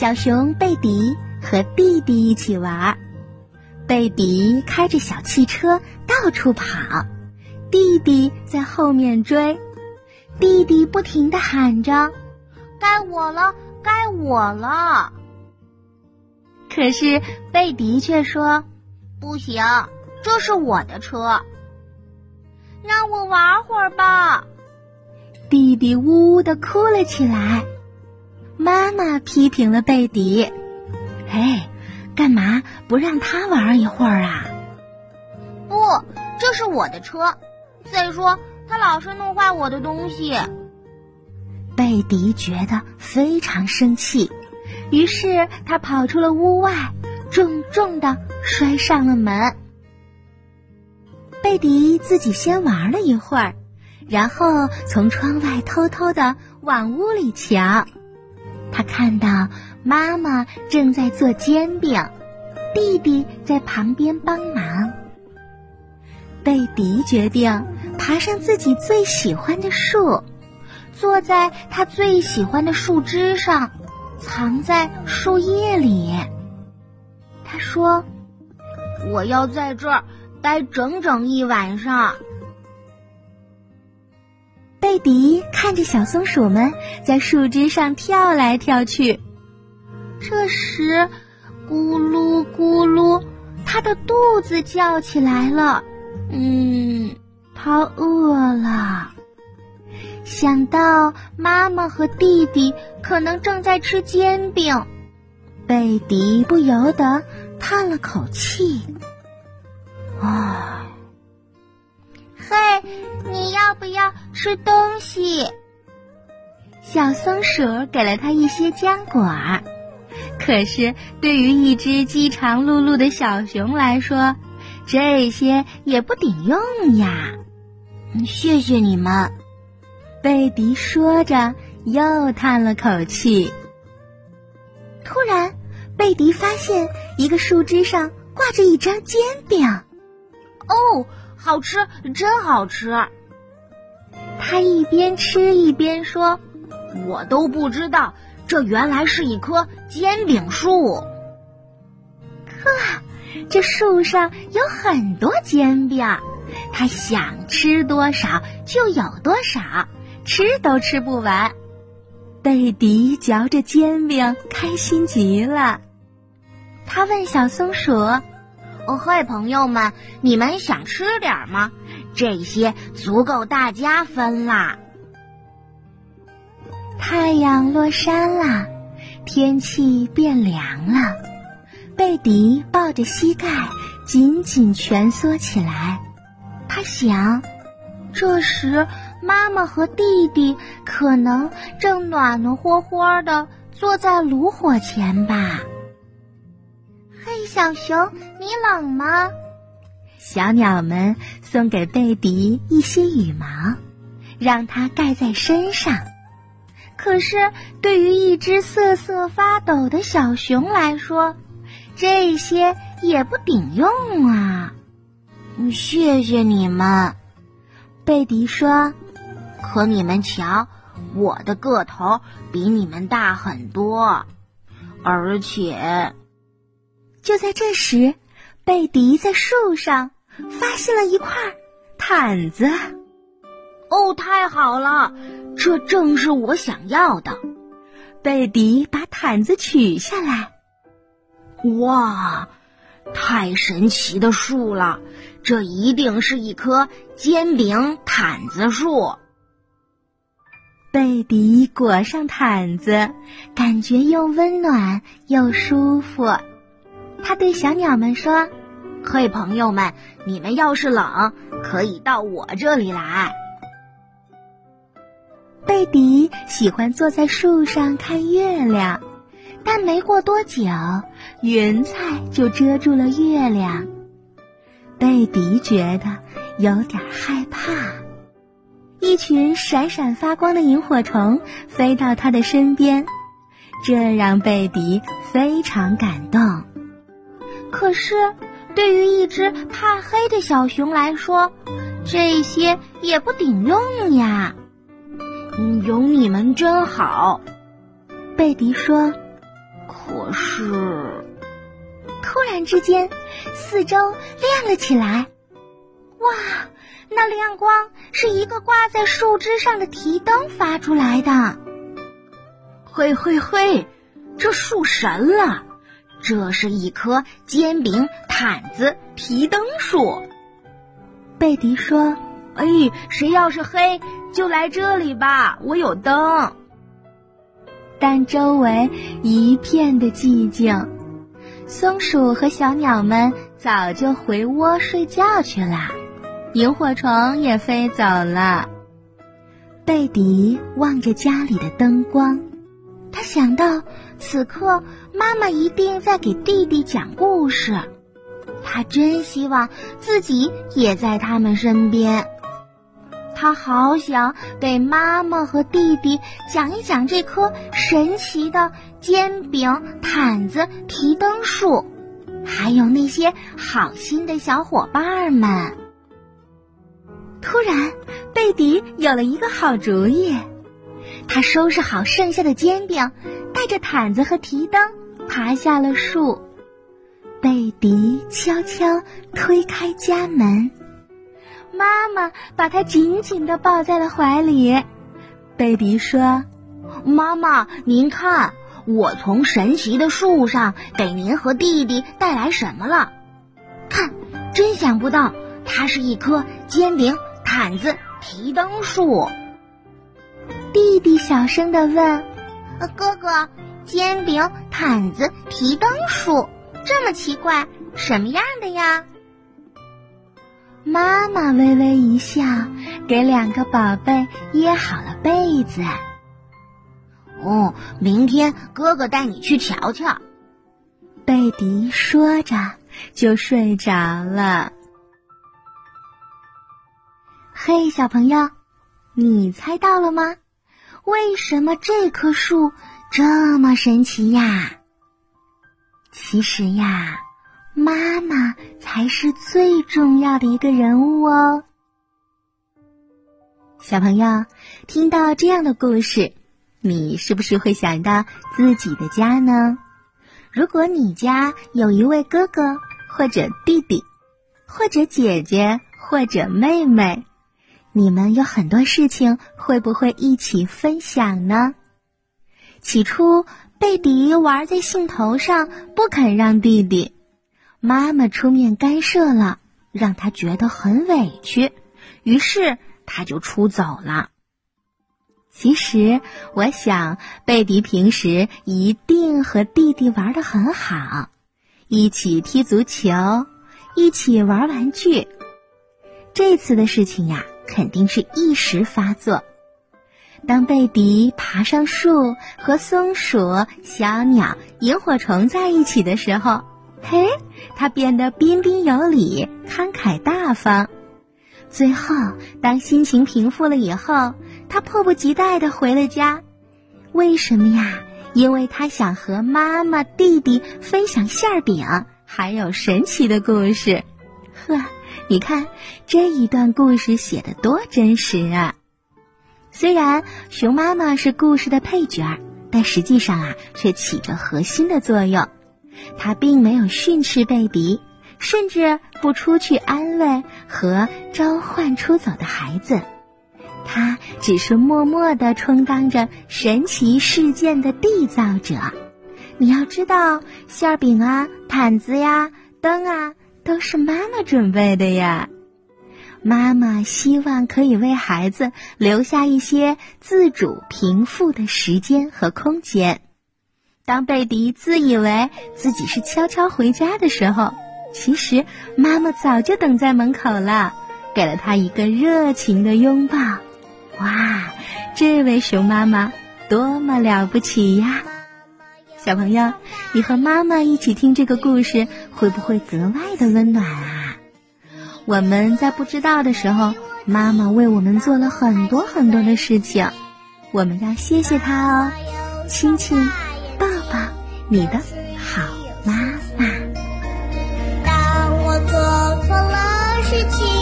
小熊贝迪和弟弟一起玩。贝迪开着小汽车到处跑，弟弟在后面追。弟弟不停的喊着：“该我了，该我了！”可是贝迪却说：“不行，这是我的车，让我玩会儿吧。”弟弟呜呜的哭了起来。妈妈批评了贝迪：“哎，干嘛不让他玩一会儿啊？”“不，这是我的车。再说，他老是弄坏我的东西。”贝迪觉得非常生气。于是他跑出了屋外，重重的摔上了门。贝迪自己先玩了一会儿，然后从窗外偷偷的往屋里瞧。他看到妈妈正在做煎饼，弟弟在旁边帮忙。贝迪决定爬上自己最喜欢的树，坐在他最喜欢的树枝上。藏在树叶里，他说：“我要在这儿待整整一晚上。”贝迪看着小松鼠们在树枝上跳来跳去，这时，咕噜咕噜，他的肚子叫起来了。嗯，他饿了。想到妈妈和弟弟可能正在吃煎饼，贝迪不由得叹了口气。吃东西？小松鼠给了他一些浆果，可是对于一只饥肠辘辘的小熊来说，这些也不顶用呀。谢谢你们。贝迪说着，又叹了口气。突然，贝迪发现一个树枝上挂着一张煎饼。哦，好吃，真好吃！他一边吃一边说：“我都不知道，这原来是一棵煎饼树。呵，这树上有很多煎饼，他想吃多少就有多少。”吃都吃不完，贝迪嚼着煎饼，开心极了。他问小松鼠：“哦嘿，朋友们，你们想吃点吗？这些足够大家分啦。”太阳落山了，天气变凉了。贝迪抱着膝盖，紧紧蜷缩起来。他想，这时。妈妈和弟弟可能正暖暖和和的坐在炉火前吧。嘿，小熊，你冷吗？小鸟们送给贝迪一些羽毛，让它盖在身上。可是，对于一只瑟瑟发抖的小熊来说，这些也不顶用啊。谢谢你们，贝迪说。可你们瞧，我的个头比你们大很多，而且，就在这时，贝迪在树上发现了一块毯子。哦，太好了，这正是我想要的。贝迪把毯子取下来，哇，太神奇的树了！这一定是一棵煎饼毯子树。贝迪裹上毯子，感觉又温暖又舒服。他对小鸟们说：“嘿，朋友们，你们要是冷，可以到我这里来。”贝迪喜欢坐在树上看月亮，但没过多久，云彩就遮住了月亮。贝迪觉得有点害怕。一群闪闪发光的萤火虫飞到他的身边，这让贝迪非常感动。可是，对于一只怕黑的小熊来说，这些也不顶用呀。有你们真好，贝迪说。可是，突然之间，四周亮了起来。哇，那亮光是一个挂在树枝上的提灯发出来的。嘿嘿嘿，这树神了！这是一棵煎饼、毯子、提灯树。贝迪说：“哎，谁要是黑，就来这里吧，我有灯。”但周围一片的寂静，松鼠和小鸟们早就回窝睡觉去了，萤火虫也飞走了。贝迪望着家里的灯光，他想到此刻妈妈一定在给弟弟讲故事。他真希望自己也在他们身边，他好想给妈妈和弟弟讲一讲这棵神奇的煎饼、毯子、提灯树，还有那些好心的小伙伴们。突然，贝迪有了一个好主意，他收拾好剩下的煎饼，带着毯子和提灯，爬下了树。贝迪悄悄推开家门，妈妈把他紧紧的抱在了怀里。贝迪说：“妈妈，您看，我从神奇的树上给您和弟弟带来什么了？看，真想不到，它是一棵煎饼、毯子、提灯树。”弟弟小声的问：“哥哥，煎饼、毯子、提灯树？”这么奇怪，什么样的呀？妈妈微微一笑，给两个宝贝掖好了被子。哦，明天哥哥带你去瞧瞧。贝迪说着就睡着了。嘿，小朋友，你猜到了吗？为什么这棵树这么神奇呀？其实呀，妈妈才是最重要的一个人物哦。小朋友，听到这样的故事，你是不是会想到自己的家呢？如果你家有一位哥哥，或者弟弟，或者姐姐，或者妹妹，你们有很多事情会不会一起分享呢？起初。贝迪玩在兴头上，不肯让弟弟。妈妈出面干涉了，让他觉得很委屈，于是他就出走了。其实，我想贝迪平时一定和弟弟玩的很好，一起踢足球，一起玩玩具。这次的事情呀，肯定是一时发作。当贝迪爬上树和松鼠、小鸟、萤火虫在一起的时候，嘿，他变得彬彬有礼、慷慨大方。最后，当心情平复了以后，他迫不及待的回了家。为什么呀？因为他想和妈妈、弟弟分享馅饼，还有神奇的故事。呵，你看这一段故事写的多真实啊！虽然熊妈妈是故事的配角，但实际上啊，却起着核心的作用。她并没有训斥贝迪，甚至不出去安慰和召唤出走的孩子，她只是默默的充当着神奇事件的缔造者。你要知道，馅饼啊、毯子呀、灯啊，都是妈妈准备的呀。妈妈希望可以为孩子留下一些自主平复的时间和空间。当贝迪自以为自己是悄悄回家的时候，其实妈妈早就等在门口了，给了他一个热情的拥抱。哇，这位熊妈妈多么了不起呀！小朋友，你和妈妈一起听这个故事，会不会格外的温暖啊？我们在不知道的时候，妈妈为我们做了很多很多的事情，我们要谢谢她哦，亲亲，抱抱，你的好妈妈。当我做错了事情。